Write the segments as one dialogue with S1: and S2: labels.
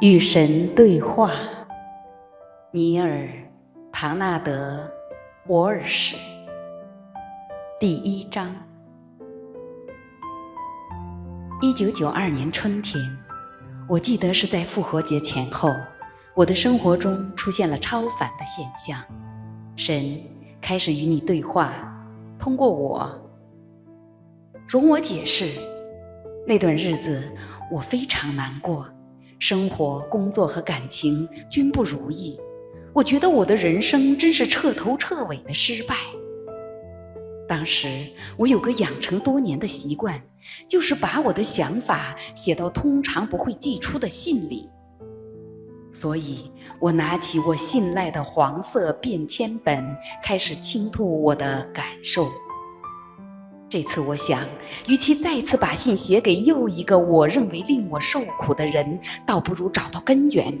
S1: 与神对话，尼尔·唐纳德·沃尔什，第一章。一九九二年春天，我记得是在复活节前后，我的生活中出现了超凡的现象，神开始与你对话，通过我。容我解释，那段日子我非常难过。生活、工作和感情均不如意，我觉得我的人生真是彻头彻尾的失败。当时我有个养成多年的习惯，就是把我的想法写到通常不会寄出的信里，所以我拿起我信赖的黄色便签本，开始倾吐我的感受。这次我想，与其再次把信写给又一个我认为令我受苦的人，倒不如找到根源，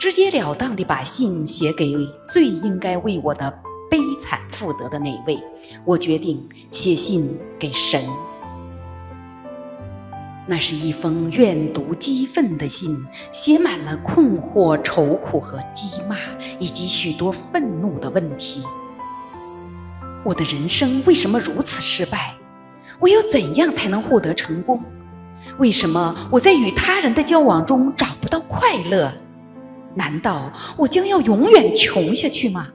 S1: 直截了当地把信写给最应该为我的悲惨负责的那位。我决定写信给神。那是一封怨毒激愤的信，写满了困惑、愁苦和讥骂，以及许多愤怒的问题。我的人生为什么如此失败？我又怎样才能获得成功？为什么我在与他人的交往中找不到快乐？难道我将要永远穷下去吗？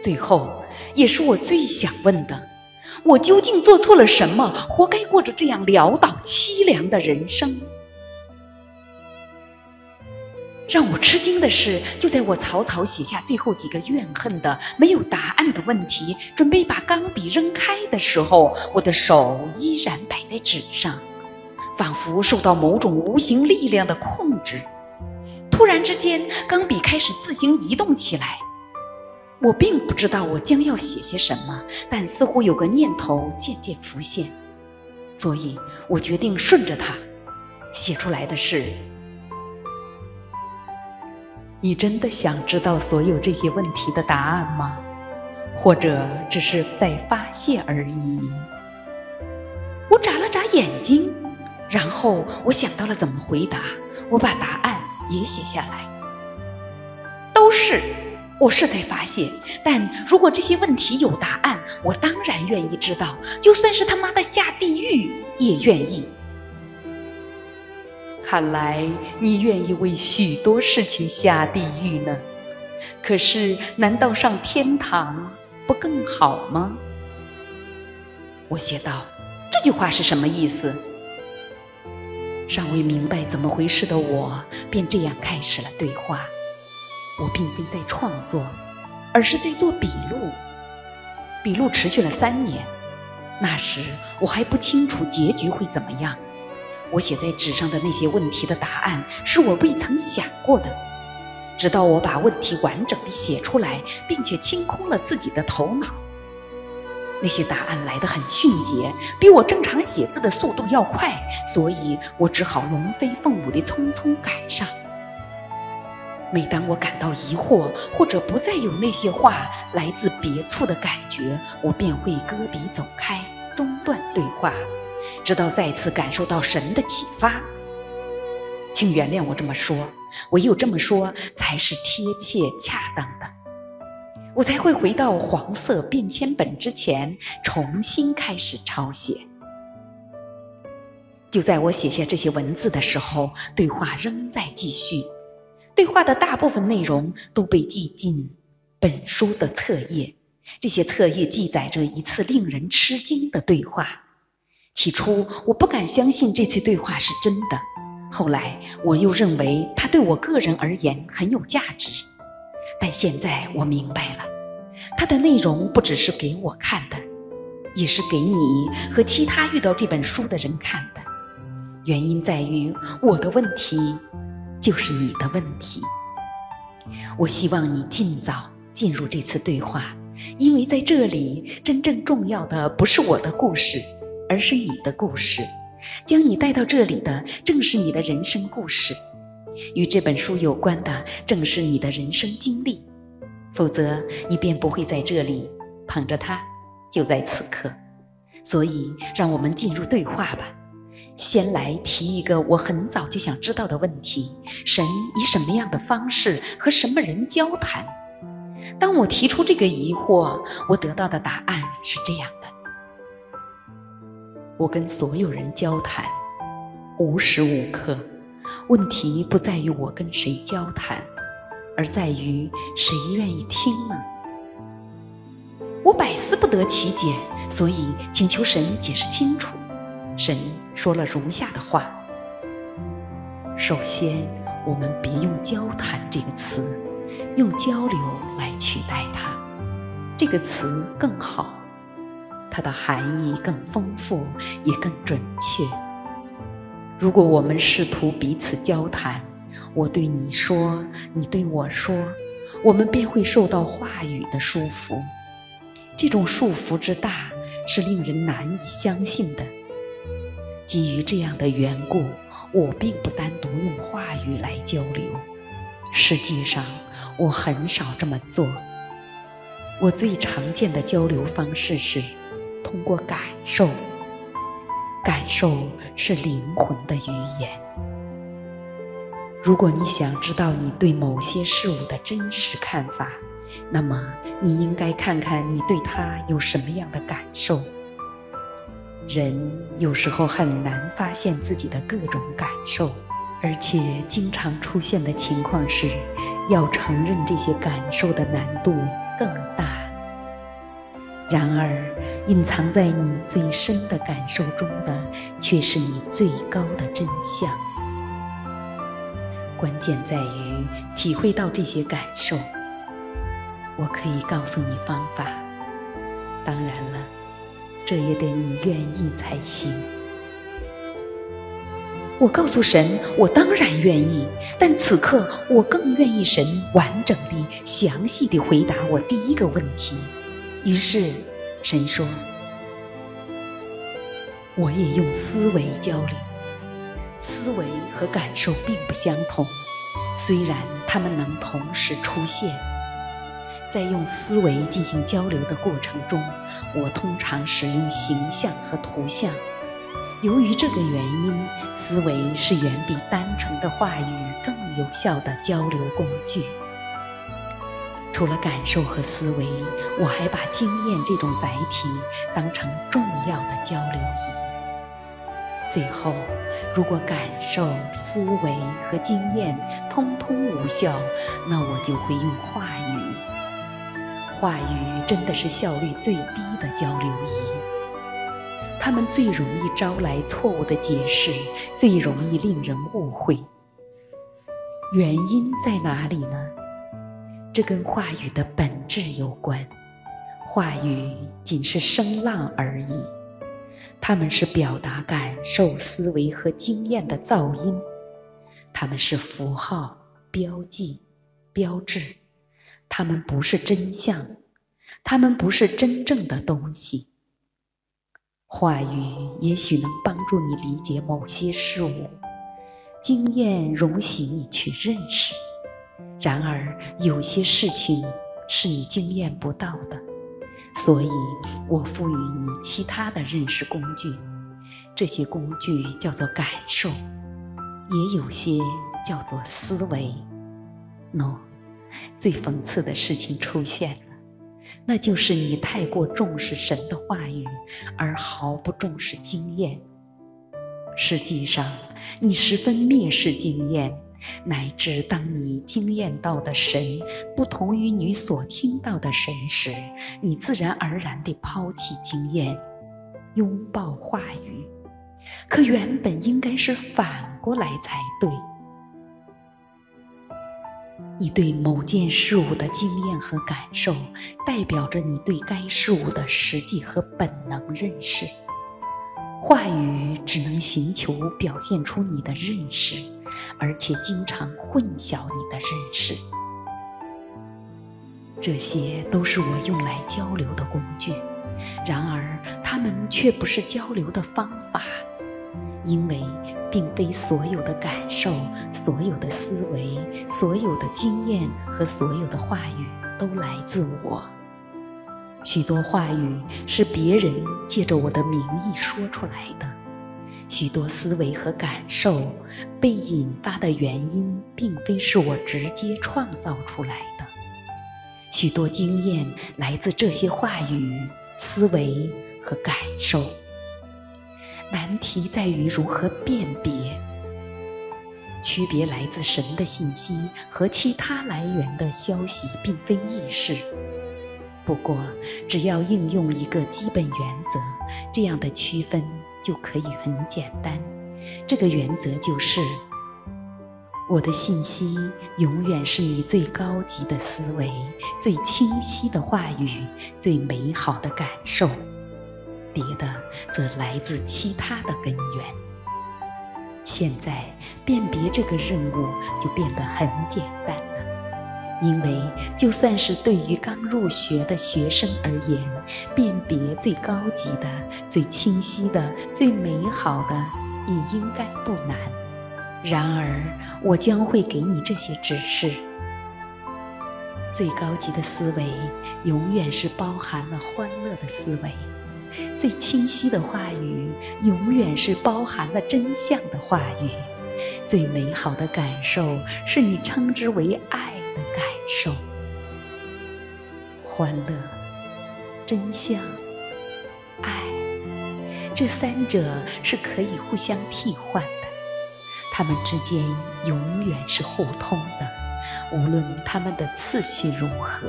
S1: 最后，也是我最想问的：我究竟做错了什么，活该过着这样潦倒凄凉的人生？让我吃惊的是，就在我草草写下最后几个怨恨的、没有答案的问题，准备把钢笔扔开的时候，我的手依然摆在纸上，仿佛受到某种无形力量的控制。突然之间，钢笔开始自行移动起来。我并不知道我将要写些什么，但似乎有个念头渐渐浮现，所以我决定顺着它写出来的是。你真的想知道所有这些问题的答案吗？或者只是在发泄而已？我眨了眨眼睛，然后我想到了怎么回答。我把答案也写下来。都是，我是在发泄。但如果这些问题有答案，我当然愿意知道，就算是他妈的下地狱也愿意。看来你愿意为许多事情下地狱呢，可是难道上天堂不更好吗？我写道：“这句话是什么意思？”尚未明白怎么回事的我，便这样开始了对话。我并非在创作，而是在做笔录。笔录持续了三年，那时我还不清楚结局会怎么样。我写在纸上的那些问题的答案是我未曾想过的，直到我把问题完整地写出来，并且清空了自己的头脑，那些答案来得很迅捷，比我正常写字的速度要快，所以我只好龙飞凤舞地匆匆赶上。每当我感到疑惑，或者不再有那些话来自别处的感觉，我便会搁笔走开，中断对话。直到再次感受到神的启发，请原谅我这么说，唯有这么说才是贴切恰当的，我才会回到黄色便签本之前，重新开始抄写。就在我写下这些文字的时候，对话仍在继续，对话的大部分内容都被记进本书的册页，这些册页记载着一次令人吃惊的对话。起初我不敢相信这次对话是真的，后来我又认为它对我个人而言很有价值。但现在我明白了，它的内容不只是给我看的，也是给你和其他遇到这本书的人看的。原因在于我的问题就是你的问题。我希望你尽早进入这次对话，因为在这里真正重要的不是我的故事。而是你的故事，将你带到这里的正是你的人生故事，与这本书有关的正是你的人生经历，否则你便不会在这里捧着它，就在此刻。所以，让我们进入对话吧。先来提一个我很早就想知道的问题：神以什么样的方式和什么人交谈？当我提出这个疑惑，我得到的答案是这样：我跟所有人交谈，无时无刻。问题不在于我跟谁交谈，而在于谁愿意听呢？我百思不得其解，所以请求神解释清楚。神说了如下的话：首先，我们别用“交谈”这个词，用“交流”来取代它。这个词更好，它的含义更丰富，也更准确。如果我们试图彼此交谈，我对你说，你对我说，我们便会受到话语的束缚。这种束缚之大，是令人难以相信的。基于这样的缘故，我并不单独用话语来交流。实际上，我很少这么做。我最常见的交流方式是通过感受。感受是灵魂的语言。如果你想知道你对某些事物的真实看法，那么你应该看看你对它有什么样的感受。人有时候很难发现自己的各种感受，而且经常出现的情况是，要承认这些感受的难度更大。然而，隐藏在你最深的感受中的，却是你最高的真相。关键在于体会到这些感受。我可以告诉你方法，当然了，这也得你愿意才行。我告诉神，我当然愿意，但此刻我更愿意神完整地、详细地回答我第一个问题。于是，神说：“我也用思维交流，思维和感受并不相同，虽然它们能同时出现。在用思维进行交流的过程中，我通常使用形象和图像。由于这个原因，思维是远比单纯的话语更有效的交流工具。”除了感受和思维，我还把经验这种载体当成重要的交流仪。最后，如果感受、思维和经验通通无效，那我就会用话语。话语真的是效率最低的交流仪，它们最容易招来错误的解释，最容易令人误会。原因在哪里呢？这跟话语的本质有关。话语仅是声浪而已，它们是表达感受、思维和经验的噪音，它们是符号、标记、标志，它们不是真相，它们不是真正的东西。话语也许能帮助你理解某些事物，经验容许你去认识。然而，有些事情是你经验不到的，所以我赋予你其他的认识工具。这些工具叫做感受，也有些叫做思维。喏，最讽刺的事情出现了，那就是你太过重视神的话语，而毫不重视经验。实际上，你十分蔑视经验。乃至当你经验到的神不同于你所听到的神时，你自然而然地抛弃经验，拥抱话语。可原本应该是反过来才对。你对某件事物的经验和感受，代表着你对该事物的实际和本能认识。话语只能寻求表现出你的认识，而且经常混淆你的认识。这些都是我用来交流的工具，然而它们却不是交流的方法，因为并非所有的感受、所有的思维、所有的经验和所有的话语都来自我。许多话语是别人借着我的名义说出来的，许多思维和感受被引发的原因，并非是我直接创造出来的。许多经验来自这些话语、思维和感受。难题在于如何辨别、区别来自神的信息和其他来源的消息，并非易事。不过，只要应用一个基本原则，这样的区分就可以很简单。这个原则就是：我的信息永远是你最高级的思维、最清晰的话语、最美好的感受。别的则来自其他的根源。现在辨别这个任务就变得很简单，因为就算是对于刚入学的学生而言，辨别最高级的、最清晰的、最美好的也应该不难。然而，我将会给你这些指示：最高级的思维永远是包含了欢乐的思维。最清晰的话语，永远是包含了真相的话语；最美好的感受，是你称之为爱受。欢乐、真相、爱，这三者是可以互相替换的，它们之间永远是互通的，无论它们的次序如何。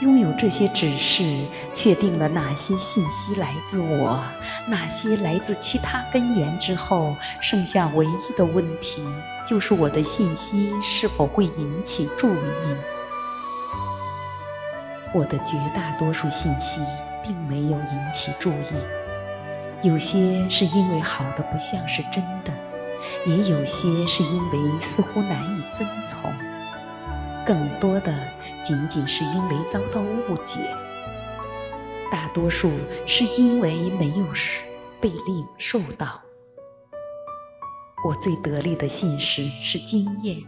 S1: 拥有这些指示，确定了哪些信息来自我，哪些来自其他根源之后，剩下唯一的问题就是我的信息是否会引起注意。我的绝大多数信息并没有引起注意，有些是因为好的不像是真的，也有些是因为似乎难以遵从。更多的仅仅是因为遭到误解，大多数是因为没有被领受到。我最得力的信使是经验，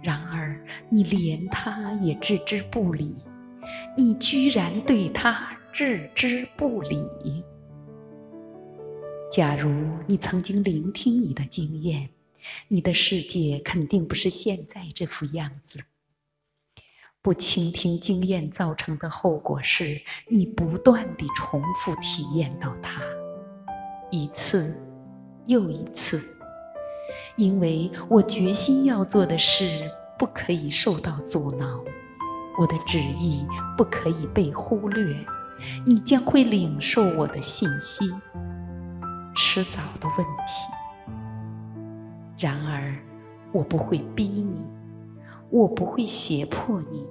S1: 然而你连他也置之不理，你居然对他置之不理。假如你曾经聆听你的经验，你的世界肯定不是现在这副样子。不倾听经验造成的后果是，你不断地重复体验到它，一次又一次。因为我决心要做的事不可以受到阻挠，我的旨意不可以被忽略，你将会领受我的信息，迟早的问题。然而，我不会逼你，我不会胁迫你。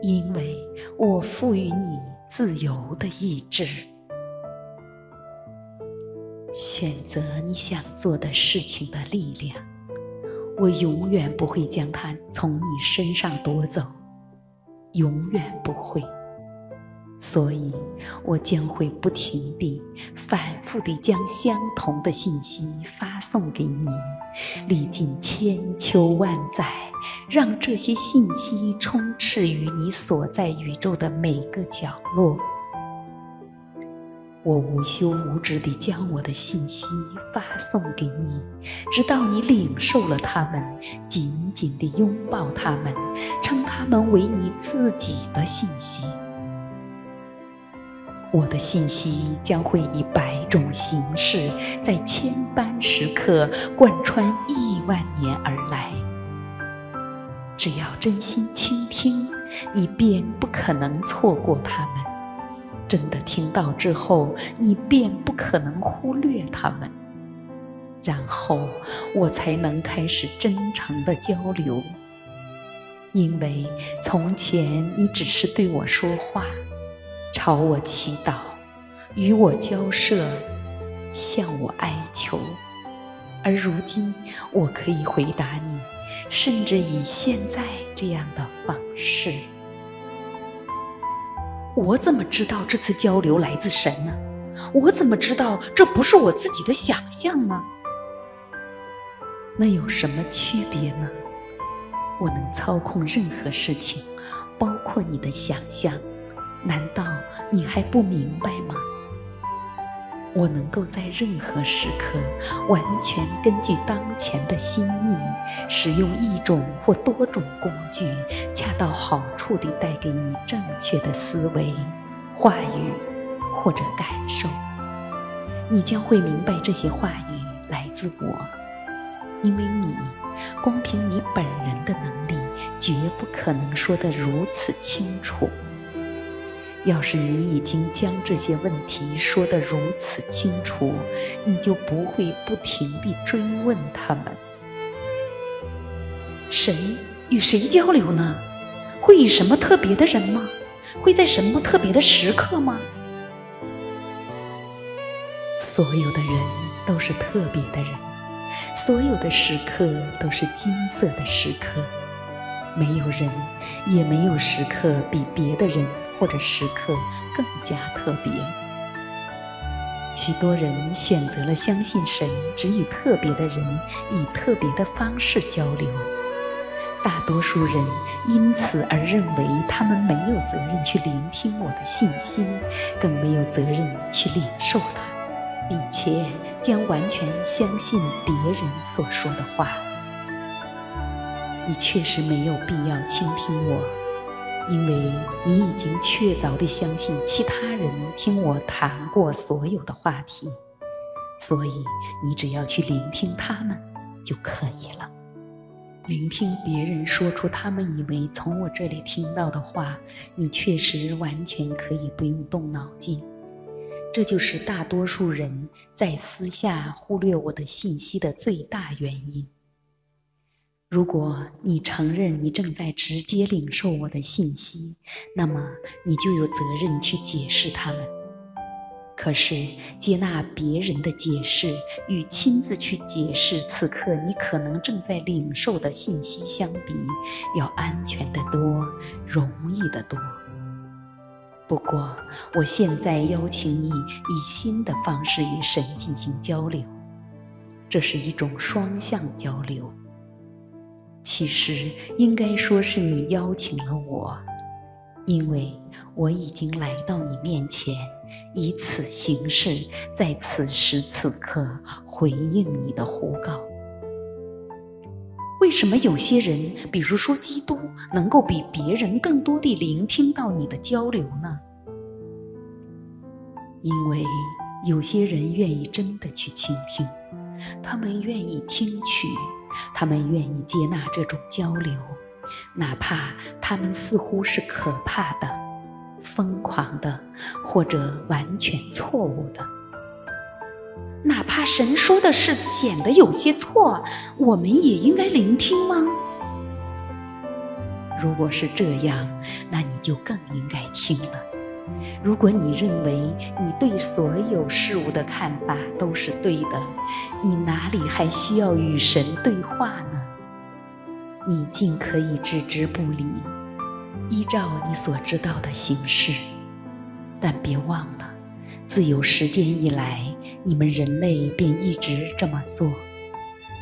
S1: 因为我赋予你自由的意志，选择你想做的事情的力量，我永远不会将它从你身上夺走，永远不会。所以，我将会不停地、反复地将相同的信息发送给你，历尽千秋万载。让这些信息充斥于你所在宇宙的每个角落。我无休无止地将我的信息发送给你，直到你领受了它们，紧紧地拥抱它们，称它们为你自己的信息。我的信息将会以百种形式，在千般时刻贯穿亿万年而来。只要真心倾听，你便不可能错过他们；真的听到之后，你便不可能忽略他们。然后我才能开始真诚的交流，因为从前你只是对我说话，朝我祈祷，与我交涉，向我哀求，而如今我可以回答你。甚至以现在这样的方式，我怎么知道这次交流来自神呢？我怎么知道这不是我自己的想象呢？那有什么区别呢？我能操控任何事情，包括你的想象，难道你还不明白吗？我能够在任何时刻，完全根据当前的心意，使用一种或多种工具，恰到好处地带给你正确的思维、话语或者感受。你将会明白这些话语来自我，因为你光凭你本人的能力，绝不可能说得如此清楚。要是你已经将这些问题说得如此清楚，你就不会不停地追问他们。谁与谁交流呢？会与什么特别的人吗？会在什么特别的时刻吗？所有的人都是特别的人，所有的时刻都是金色的时刻。没有人，也没有时刻比别的人。或者时刻更加特别。许多人选择了相信神只与特别的人以特别的方式交流，大多数人因此而认为他们没有责任去聆听我的信息，更没有责任去领受它，并且将完全相信别人所说的话。你确实没有必要倾听我。因为你已经确凿地相信其他人听我谈过所有的话题，所以你只要去聆听他们就可以了。聆听别人说出他们以为从我这里听到的话，你确实完全可以不用动脑筋。这就是大多数人在私下忽略我的信息的最大原因。如果你承认你正在直接领受我的信息，那么你就有责任去解释它们。可是，接纳别人的解释与亲自去解释此刻你可能正在领受的信息相比，要安全得多，容易得多。不过，我现在邀请你以新的方式与神进行交流，这是一种双向交流。其实应该说是你邀请了我，因为我已经来到你面前，以此形式在此时此刻回应你的呼告。为什么有些人，比如说基督，能够比别人更多地聆听到你的交流呢？因为有些人愿意真的去倾听，他们愿意听取。他们愿意接纳这种交流，哪怕他们似乎是可怕的、疯狂的，或者完全错误的。哪怕神说的是显得有些错，我们也应该聆听吗？如果是这样，那你就更应该听了。如果你认为你对所有事物的看法都是对的，你哪里还需要与神对话呢？你尽可以置之不理，依照你所知道的形式。但别忘了，自有时间以来，你们人类便一直这么做。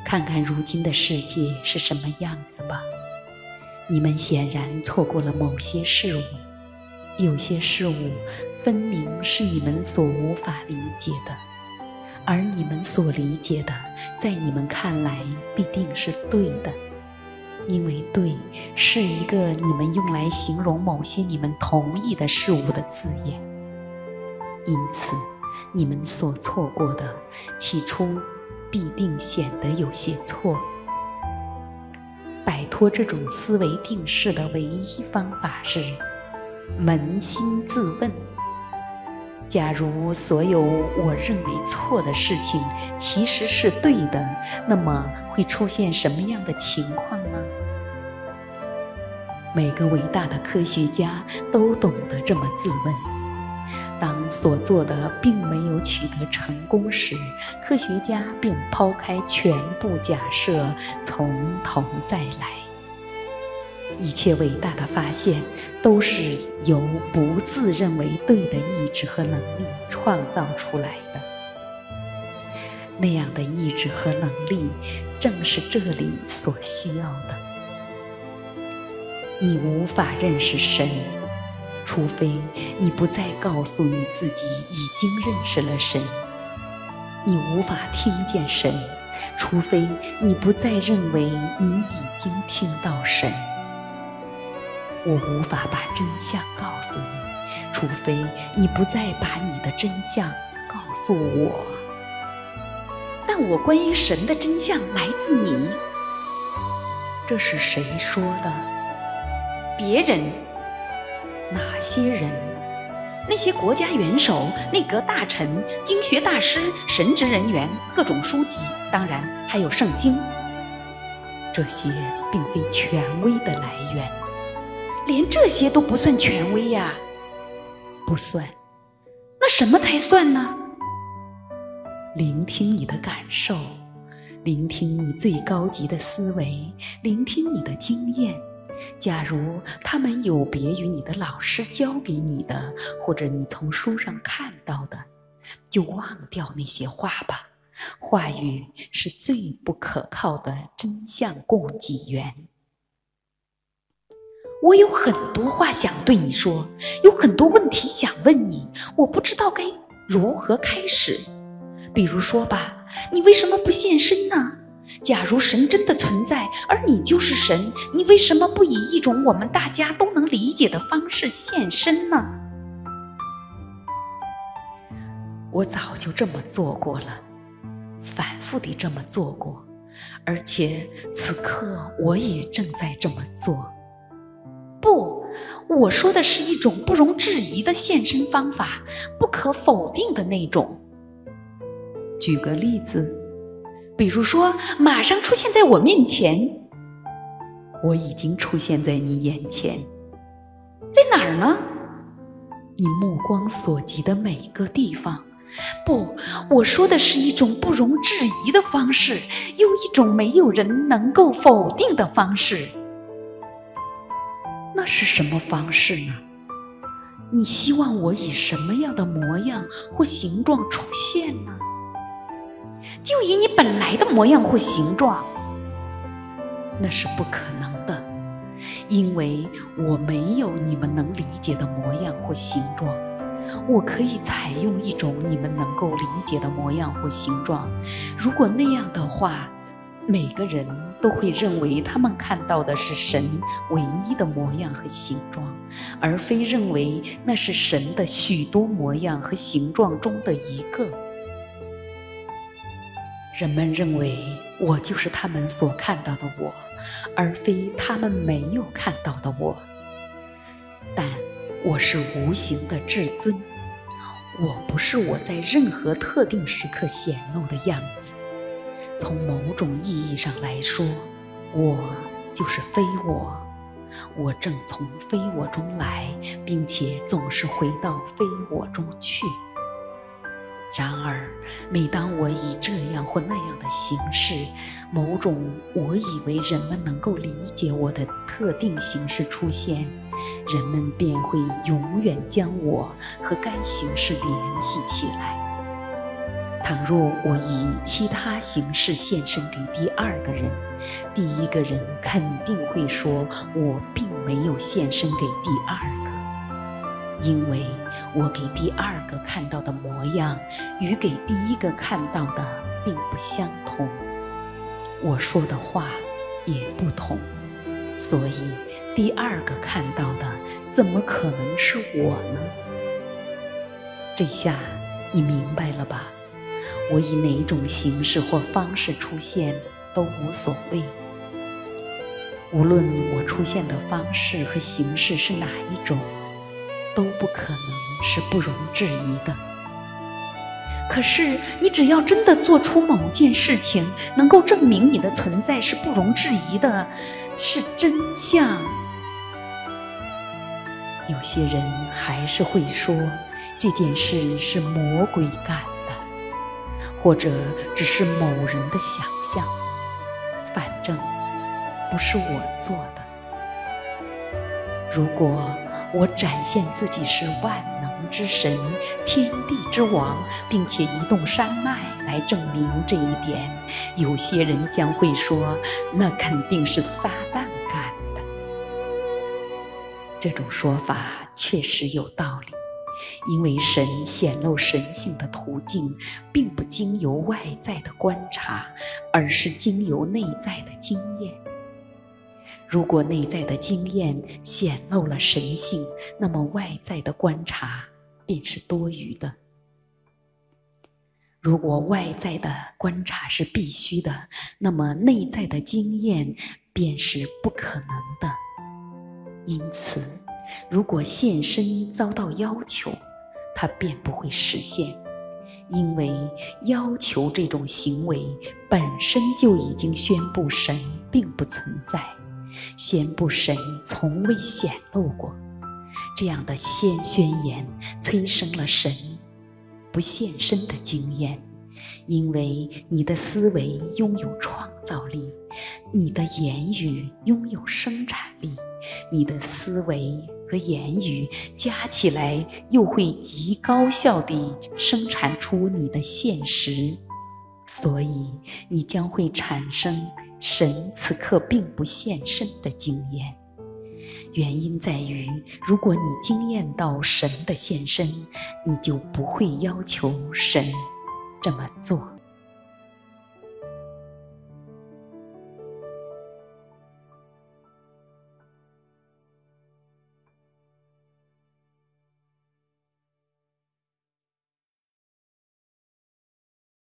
S1: 看看如今的世界是什么样子吧。你们显然错过了某些事物。有些事物分明是你们所无法理解的，而你们所理解的，在你们看来必定是对的，因为“对”是一个你们用来形容某些你们同意的事物的字眼。因此，你们所错过的，起初必定显得有些错。摆脱这种思维定式的唯一方法是。扪心自问：假如所有我认为错的事情其实是对的，那么会出现什么样的情况呢？每个伟大的科学家都懂得这么自问。当所做的并没有取得成功时，科学家便抛开全部假设，从头再来。一切伟大的发现都是由不自认为对的意志和能力创造出来的。那样的意志和能力，正是这里所需要的。你无法认识神，除非你不再告诉你自己已经认识了神，你无法听见神，除非你不再认为你已经听到神。我无法把真相告诉你，除非你不再把你的真相告诉我。但我关于神的真相来自你。这是谁说的？别人？哪些人？那些国家元首、内阁大臣、经学大师、神职人员、各种书籍，当然还有圣经。这些并非权威的来源，连这些都不算权威呀，不算。那什么才算呢？聆听你的感受，聆听你最高级的思维，聆听你的经验。假如他们有别于你的老师教给你的，或者你从书上看到的，就忘掉那些话吧。话语是最不可靠的真相供给源。我有很多话想对你说，有很多问题想问你，我不知道该如何开始。比如说吧，你为什么不现身呢？假如神真的存在，而你就是神，你为什么不以一种我们大家都能理解的方式现身呢？我早就这么做过了，反复地这么做过，而且此刻我也正在这么做。我说的是一种不容置疑的现身方法，不可否定的那种。举个例子。比如说，马上出现在我面前，我已经出现在你眼前，在哪儿呢？你目光所及的每个地方。不，我说的是一种不容置疑的方式，又一种没有人能够否定的方式。是什么方式呢？你希望我以什么样的模样或形状出现呢？就以你本来的模样或形状，那是不可能的，因为我没有你们能理解的模样或形状。我可以采用一种你们能够理解的模样或形状。如果那样的话，每个人都会认为他们看到的是神唯一的模样和形状，而非认为那是神的许多模样和形状中的一个。人们认为我就是他们所看到的我，而非他们没有看到的我。但我是无形的至尊，我不是我在任何特定时刻显露的样子。从某种意义上来说，我就是非我，我正从非我中来，并且总是回到非我中去。然而，每当我以这样或那样的形式，某种我以为人们能够理解我的特定形式出现，人们便会永远将我和该形式联系起来。倘若我以其他形式献身给第二个人，第一个人肯定会说我并没有献身给第二个。因为我给第二个看到的模样与给第一个看到的并不相同，我说的话也不同，所以第二个看到的怎么可能是我呢？这下你明白了吧？我以哪种形式或方式出现都无所谓，无论我出现的方式和形式是哪一种。都不可能是不容置疑的。可是，你只要真的做出某件事情，能够证明你的存在是不容置疑的，是真相。有些人还是会说这件事是魔鬼干的，或者只是某人的想象。反正不是我做的。如果。我展现自己是万能之神、天地之王，并且移动山脉来证明这一点。有些人将会说，那肯定是撒旦干的。这种说法确实有道理，因为神显露神性的途径，并不经由外在的观察，而是经由内在的经验。如果内在的经验显露了神性，那么外在的观察便是多余的。如果外在的观察是必须的，那么内在的经验便是不可能的。因此，如果现身遭到要求，它便不会实现，因为要求这种行为本身就已经宣布神并不存在，宣布神从未显露过。这样的先宣言催生了神。不现身的经验，因为你的思维拥有创造力，你的言语拥有生产力，你的思维和言语加起来又会极高效地生产出你的现实，所以你将会产生神此刻并不现身的经验。原因在于，如果你惊艳到神的现身，你就不会要求神这么做。